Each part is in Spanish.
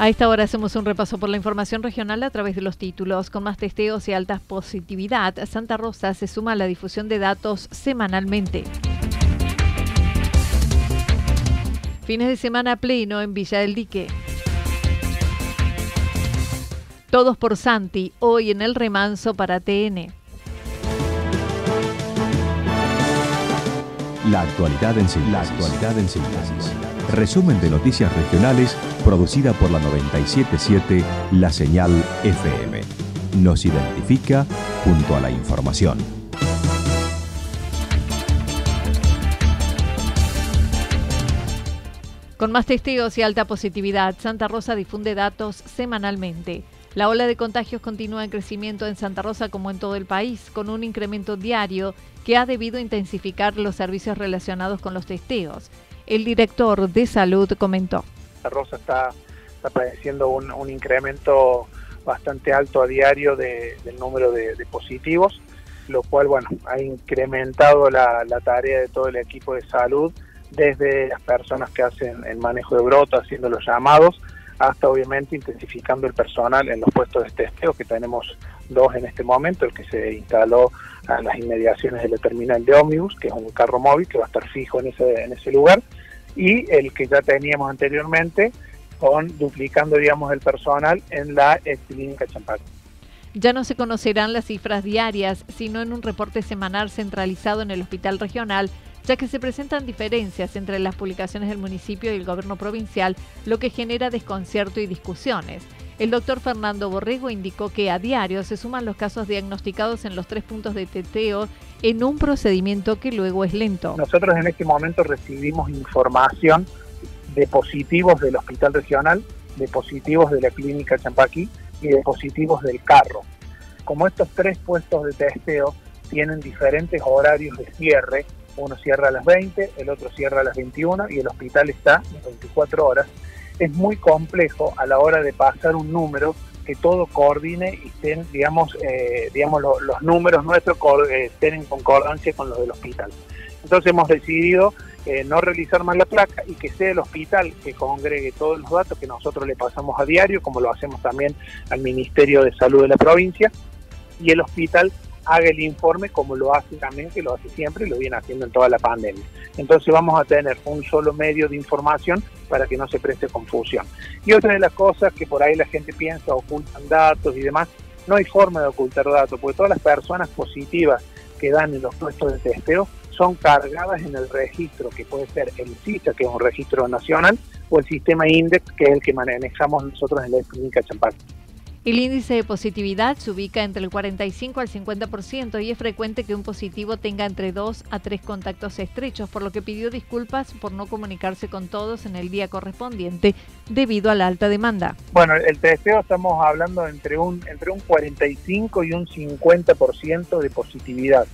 A esta hora hacemos un repaso por la información regional a través de los títulos. Con más testeos y alta positividad, Santa Rosa se suma a la difusión de datos semanalmente. Fines de semana pleno en Villa del Dique. Todos por Santi, hoy en el remanso para TN. La actualidad en síntesis. La actualidad en síntesis. Resumen de noticias regionales producida por la 977 La Señal FM. Nos identifica junto a la información. Con más testigos y alta positividad, Santa Rosa difunde datos semanalmente. La ola de contagios continúa en crecimiento en Santa Rosa como en todo el país, con un incremento diario que ha debido intensificar los servicios relacionados con los testeos. El director de salud comentó. Santa Rosa está, padeciendo un, incremento bastante alto a diario del número de, positivos, lo cual bueno ha incrementado la, tarea de todo el equipo de salud, desde las personas que hacen el manejo de broto, haciendo los llamados, hasta obviamente intensificando el personal en los puestos de testeo, que tenemos dos en este momento, el que se instaló a las inmediaciones de la terminal de ómnibus, que es un carro móvil que va a estar fijo en ese, en ese lugar, y el que ya teníamos anteriormente, con duplicando, digamos, el personal en la clínica Champac. Ya no se conocerán las cifras diarias, sino en un reporte semanal centralizado en el hospital regional, ya que se presentan diferencias entre las publicaciones del municipio y el gobierno provincial, lo que genera desconcierto y discusiones. El doctor Fernando Borrego indicó que a diario se suman los casos diagnosticados en los tres puntos de teteo en un procedimiento que luego es lento. Nosotros en este momento recibimos información de positivos del hospital regional, de positivos de la clínica Champaquí y de positivos del carro. Como estos tres puestos de testeo tienen diferentes horarios de cierre, uno cierra a las 20, el otro cierra a las 21 y el hospital está 24 horas, es muy complejo a la hora de pasar un número que todo coordine y estén, digamos, eh, digamos los números nuestros eh, estén en concordancia con los del hospital. Entonces hemos decidido eh, no realizar más la placa y que sea el hospital que congregue todos los datos que nosotros le pasamos a diario, como lo hacemos también al Ministerio de Salud de la provincia, y el hospital haga el informe como lo hace también, que lo hace siempre y lo viene haciendo en toda la pandemia. Entonces vamos a tener un solo medio de información para que no se preste confusión. Y otra de las cosas que por ahí la gente piensa, ocultan datos y demás, no hay forma de ocultar datos, porque todas las personas positivas que dan en los puestos de testeo son cargadas en el registro, que puede ser el CISA, que es un registro nacional, o el sistema INDEX, que es el que manejamos nosotros en la clínica Champac. El índice de positividad se ubica entre el 45 al 50% y es frecuente que un positivo tenga entre 2 a 3 contactos estrechos, por lo que pidió disculpas por no comunicarse con todos en el día correspondiente debido a la alta demanda. Bueno, el testeo estamos hablando entre un, entre un 45 y un 50% de positividad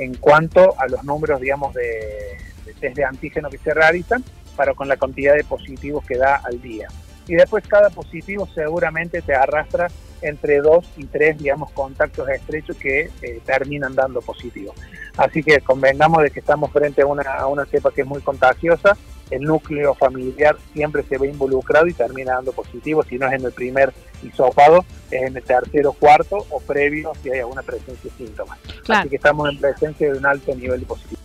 en cuanto a los números, digamos, de, test de antígeno que se realizan, para con la cantidad de positivos que da al día. Y después cada positivo seguramente te arrastra entre dos y tres, digamos, contactos estrechos que eh, terminan dando positivo. Así que convengamos de que estamos frente a una, a una cepa que es muy contagiosa, el núcleo familiar siempre se ve involucrado y termina dando positivo, si no es en el primer hisopado, es en el tercero, cuarto o previo si hay alguna presencia de síntomas. Así que estamos en presencia de un alto nivel de positivo.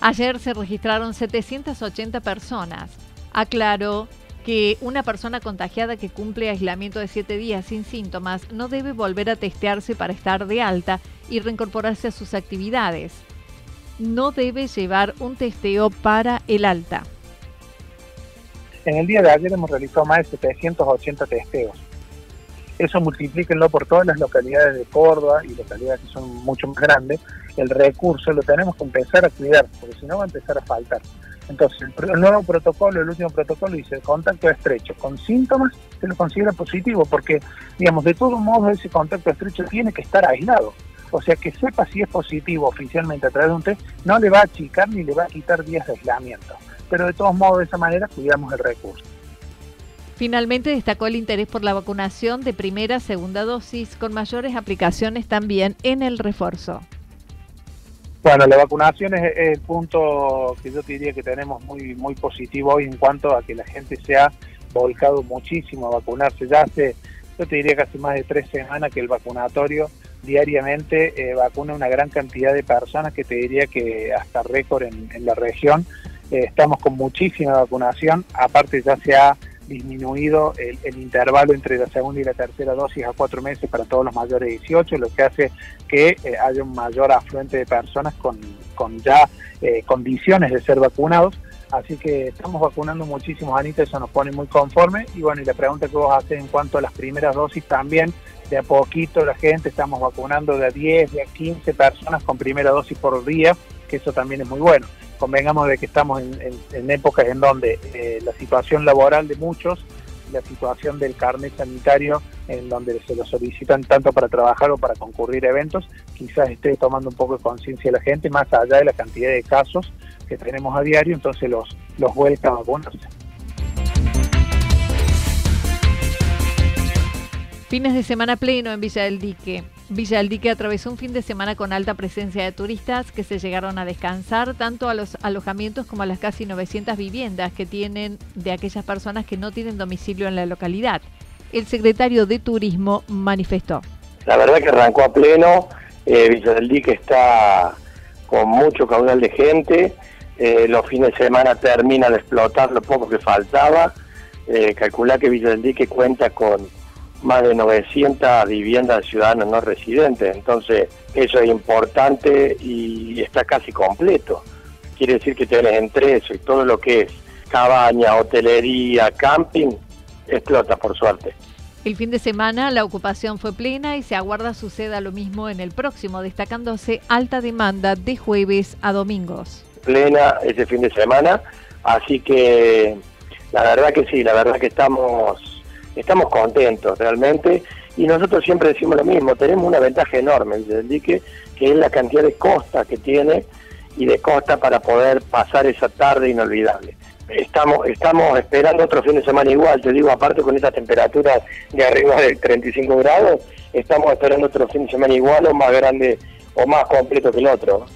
Ayer se registraron 780 personas. Aclaró que una persona contagiada que cumple aislamiento de 7 días sin síntomas no debe volver a testearse para estar de alta y reincorporarse a sus actividades. No debe llevar un testeo para el alta. En el día de ayer hemos realizado más de 780 testeos. Eso multiplíquenlo por todas las localidades de Córdoba y localidades que son mucho más grandes. El recurso lo tenemos que empezar a cuidar, porque si no va a empezar a faltar. Entonces, el nuevo protocolo, el último protocolo dice contacto estrecho con síntomas se lo considera positivo porque, digamos, de todos modos ese contacto estrecho tiene que estar aislado. O sea, que sepa si es positivo oficialmente a través de un test, no le va a achicar ni le va a quitar días de aislamiento. Pero de todos modos, de esa manera, cuidamos el recurso. Finalmente destacó el interés por la vacunación de primera, segunda dosis, con mayores aplicaciones también en el refuerzo. Bueno, la vacunación es, el punto que yo te diría que tenemos muy muy positivo hoy en cuanto a que la gente se ha volcado muchísimo a vacunarse. Ya hace, yo te diría que hace más de tres semanas que el vacunatorio diariamente eh, vacuna una gran cantidad de personas que te diría que hasta récord en, la región. Eh, estamos con muchísima vacunación, aparte ya se ha disminuido el, intervalo entre la segunda y la tercera dosis a cuatro meses para todos los mayores de 18, lo que hace que eh, haya un mayor afluente de personas con, ya eh, condiciones de ser vacunados. Así que estamos vacunando muchísimos, Anita, eso nos pone muy conforme. Y bueno, y la pregunta que vos haces en cuanto a las primeras dosis también, de a poquito la gente, estamos vacunando de a 10, de a 15 personas con primera dosis por día, que eso también es muy bueno convengamos de que estamos en, épocas en donde eh, la situación laboral de muchos, la situación del carnet sanitario, en donde se lo solicitan tanto para trabajar o para concurrir a eventos, quizás esté tomando un poco de conciencia la gente, más allá de la cantidad de casos que tenemos a diario, entonces los, los vuelca a vacunarse. Fines de semana pleno en Villa del Dique. Villa del Dique atravesó un fin de semana con alta presencia de turistas que se llegaron a descansar tanto a los alojamientos como a las casi 900 viviendas que tienen de aquellas personas que no tienen domicilio en la localidad. El secretario de Turismo manifestó. La verdad que arrancó a pleno, eh, Villa del Dique está con mucho caudal de gente, eh, los fines de semana termina de explotar lo poco que faltaba, eh, calcula que Villa del Dique cuenta con más de 900 viviendas de ciudadanos no residentes, entonces eso es importante y está casi completo. Quiere decir que tienes entre eso y todo lo que es cabaña, hotelería, camping, explota por suerte. El fin de semana la ocupación fue plena y se aguarda suceda lo mismo en el próximo, destacándose alta demanda de jueves a domingos. Plena ese fin de semana, así que la verdad que sí, la verdad que estamos estamos contentos realmente y nosotros siempre decimos lo mismo, tenemos una ventaja enorme el dique, que es la cantidad de costa que tiene y de costa para poder pasar esa tarde inolvidable. Estamos, estamos esperando otro fin de semana igual, te digo, aparte con esta temperatura de arriba de 35 grados, estamos esperando otro fin de semana igual o más grande o más completo que el otro.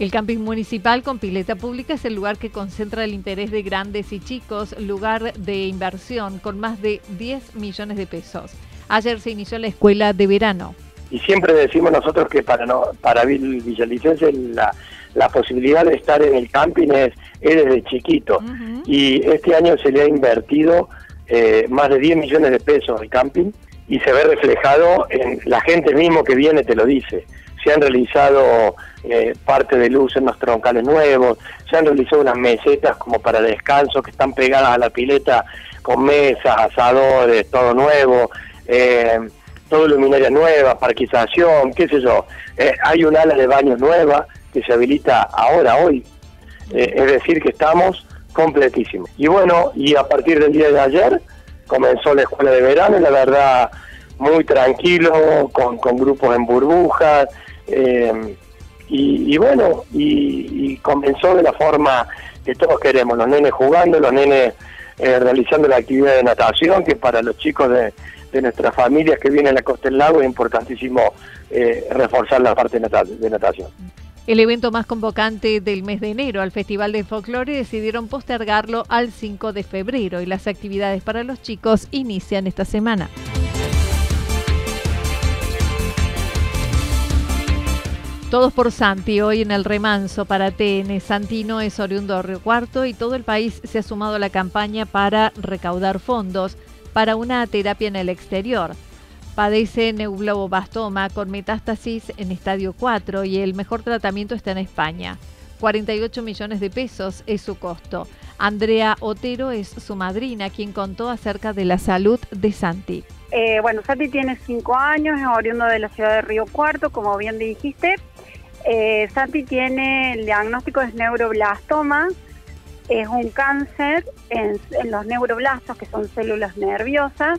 El camping municipal con pileta pública es el lugar que concentra el interés de grandes y chicos, lugar de inversión con más de 10 millones de pesos. Ayer se inició la escuela de verano. Y siempre decimos nosotros que para no, para Villalicense la, la posibilidad de estar en el camping es, desde chiquito. Y este año se le ha invertido eh, más de 10 millones de pesos al camping y se ve reflejado en la gente mismo que viene, te lo dice se han realizado eh, parte de luz en los troncales nuevos, se han realizado unas mesetas como para descanso que están pegadas a la pileta con mesas, asadores, todo nuevo, eh, todo luminaria nueva, parquización, qué sé yo. Eh, hay un ala de baño nueva que se habilita ahora, hoy. es decir, que estamos completísimos. Y bueno, y a partir del día de ayer comenzó la escuela de verano, la verdad muy tranquilo, con grupos en burbujas, eh, y, bueno, y, comenzó de la forma que todos queremos, los nenes jugando, los nenes eh, realizando la actividad de natación, que para los chicos de, de nuestras familias que vienen a la costa del lago es importantísimo eh, reforzar la parte de natación. El evento más convocante del mes de enero al Festival de Folclore decidieron postergarlo al 5 de febrero y las actividades para los chicos inician esta semana. Todos por Santi, hoy en el remanso para TN. Santino es oriundo de Río Cuarto y todo el país se ha sumado a la campaña para recaudar fondos para una terapia en el exterior. Padece neuglobastoma con metástasis en estadio 4 y el mejor tratamiento está en España. 48 millones de pesos es su costo. Andrea Otero es su madrina, quien contó acerca de la salud de Santi. Eh, bueno, Santi tiene 5 años, es oriundo de la ciudad de Río Cuarto, como bien dijiste. Eh, Santi tiene el diagnóstico de neuroblastoma, es un cáncer en, los neuroblastos, que son células nerviosas,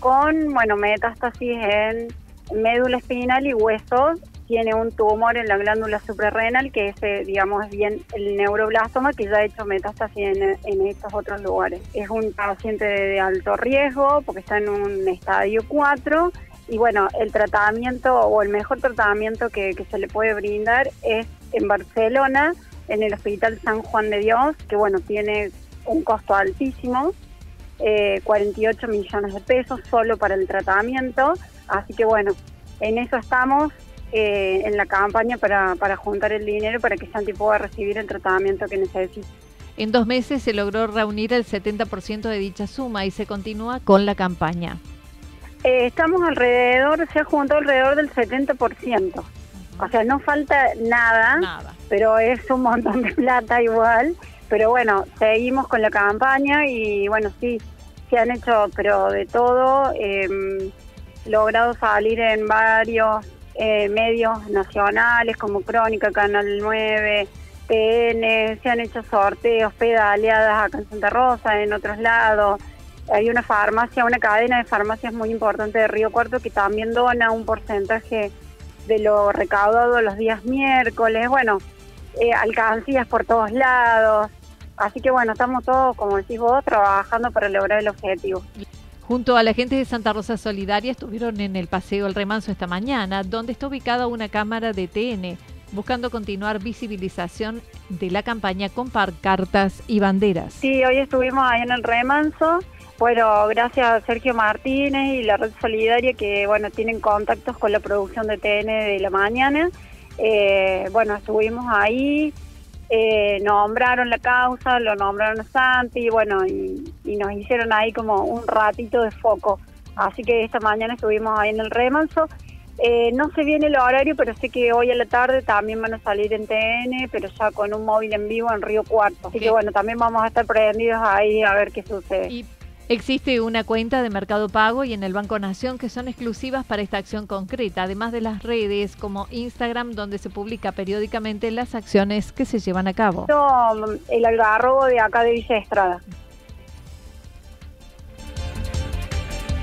con bueno metástasis en médula espinal y huesos. Tiene un tumor en la glándula suprarrenal, que es, digamos, es bien el neuroblastoma, que ya ha hecho metástasis en, estos otros lugares. Es un paciente de, alto riesgo, porque está en un estadio 4, y bueno, el tratamiento o el mejor tratamiento que, se le puede brindar es en Barcelona, en el Hospital San Juan de Dios, que bueno, tiene un costo altísimo, 48 eh, millones de pesos solo para el tratamiento. Así que bueno, en eso estamos, eh, en la campaña para, para juntar el dinero para que Santi pueda recibir el tratamiento que necesita. En dos meses se logró reunir el 70% de dicha suma y se continúa con la campaña. Eh, estamos alrededor, se ha juntado alrededor del 70%. O sea, no falta nada, pero es un montón de plata igual. Pero bueno, seguimos con la campaña y bueno, sí, se han hecho, pero de todo, eh, logrado salir en varios eh, medios nacionales como Crónica, Canal 9, TN, se han hecho sorteos, pedaleadas acá en Santa Rosa, en otros lados hay una farmacia, una cadena de farmacias muy importante de Río Cuarto que también dona un porcentaje de lo recaudado los días miércoles, bueno, eh, alcancías por todos lados. Así que bueno, estamos todos, como decís vos, trabajando para lograr el objetivo. Junto a la gente de Santa Rosa Solidaria estuvieron en el Paseo El Remanso esta mañana, donde está ubicada una cámara de TN, buscando continuar visibilización de la campaña con cartas y banderas. Sí, hoy estuvimos ahí en el Remanso bueno, gracias a Sergio Martínez y la Red Solidaria que, bueno, tienen contactos con la producción de TN de la mañana. Eh, bueno, estuvimos ahí, eh, nombraron la causa, lo nombraron a Santi, bueno, y, nos hicieron ahí como un ratito de foco. Así que esta mañana estuvimos ahí en el remanso. Eh, no sé bien el horario, pero sé que hoy a la tarde también van a salir en TN, pero ya con un móvil en vivo en Río Cuarto. Así que bueno, también vamos a estar prendidos ahí a ver qué sucede. Existe una cuenta de Mercado Pago y en el Banco Nación que son exclusivas para esta acción concreta, además de las redes como Instagram, donde se publica periódicamente las acciones que se llevan a cabo. El algarrobo de acá de Villa Estrada.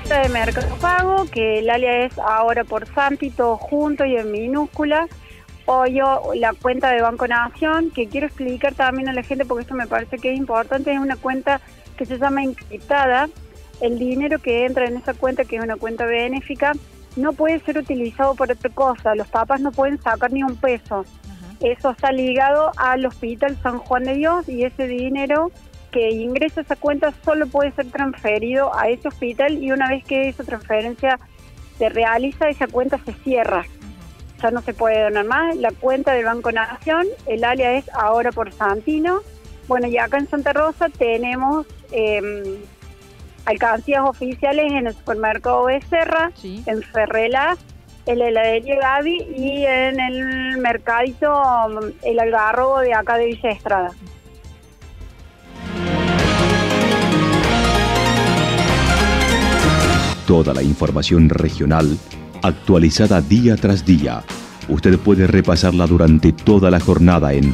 de Mercado Pago, que el alias es ahora por Santi, todo junto y en minúscula. O yo, la cuenta de Banco Nación, que quiero explicar también a la gente porque esto me parece que es importante, es una cuenta que se llama encriptada, el dinero que entra en esa cuenta, que es una cuenta benéfica, no puede ser utilizado por otra cosa. Los papás no pueden sacar ni un peso. Eso está ligado al Hospital San Juan de Dios y ese dinero que ingresa a esa cuenta solo puede ser transferido a ese hospital y una vez que esa transferencia se realiza, esa cuenta se cierra. Ya no se puede donar más. La cuenta del Banco Nación, el área es ahora por Santino. Bueno, y acá en Santa Rosa tenemos eh, alcancías oficiales en el supermercado Becerra, en Ferrelas, en la heladería Gaby y en el mercadito El Algarrobo de acá de Villa Estrada. Toda la información regional actualizada día tras día. Usted puede repasarla durante toda la jornada en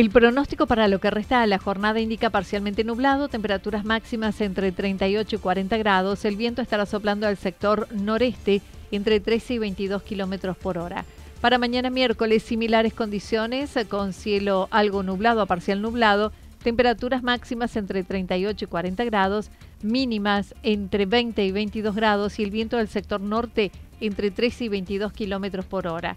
El pronóstico para lo que resta de la jornada indica parcialmente nublado, temperaturas máximas entre 38 y 40 grados. El viento estará soplando al sector noreste entre 13 y 22 kilómetros por hora. Para mañana miércoles, similares condiciones, con cielo algo nublado a parcial nublado, temperaturas máximas entre 38 y 40 grados, mínimas entre 20 y 22 grados y el viento del sector norte entre 13 y 22 kilómetros por hora.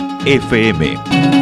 FM.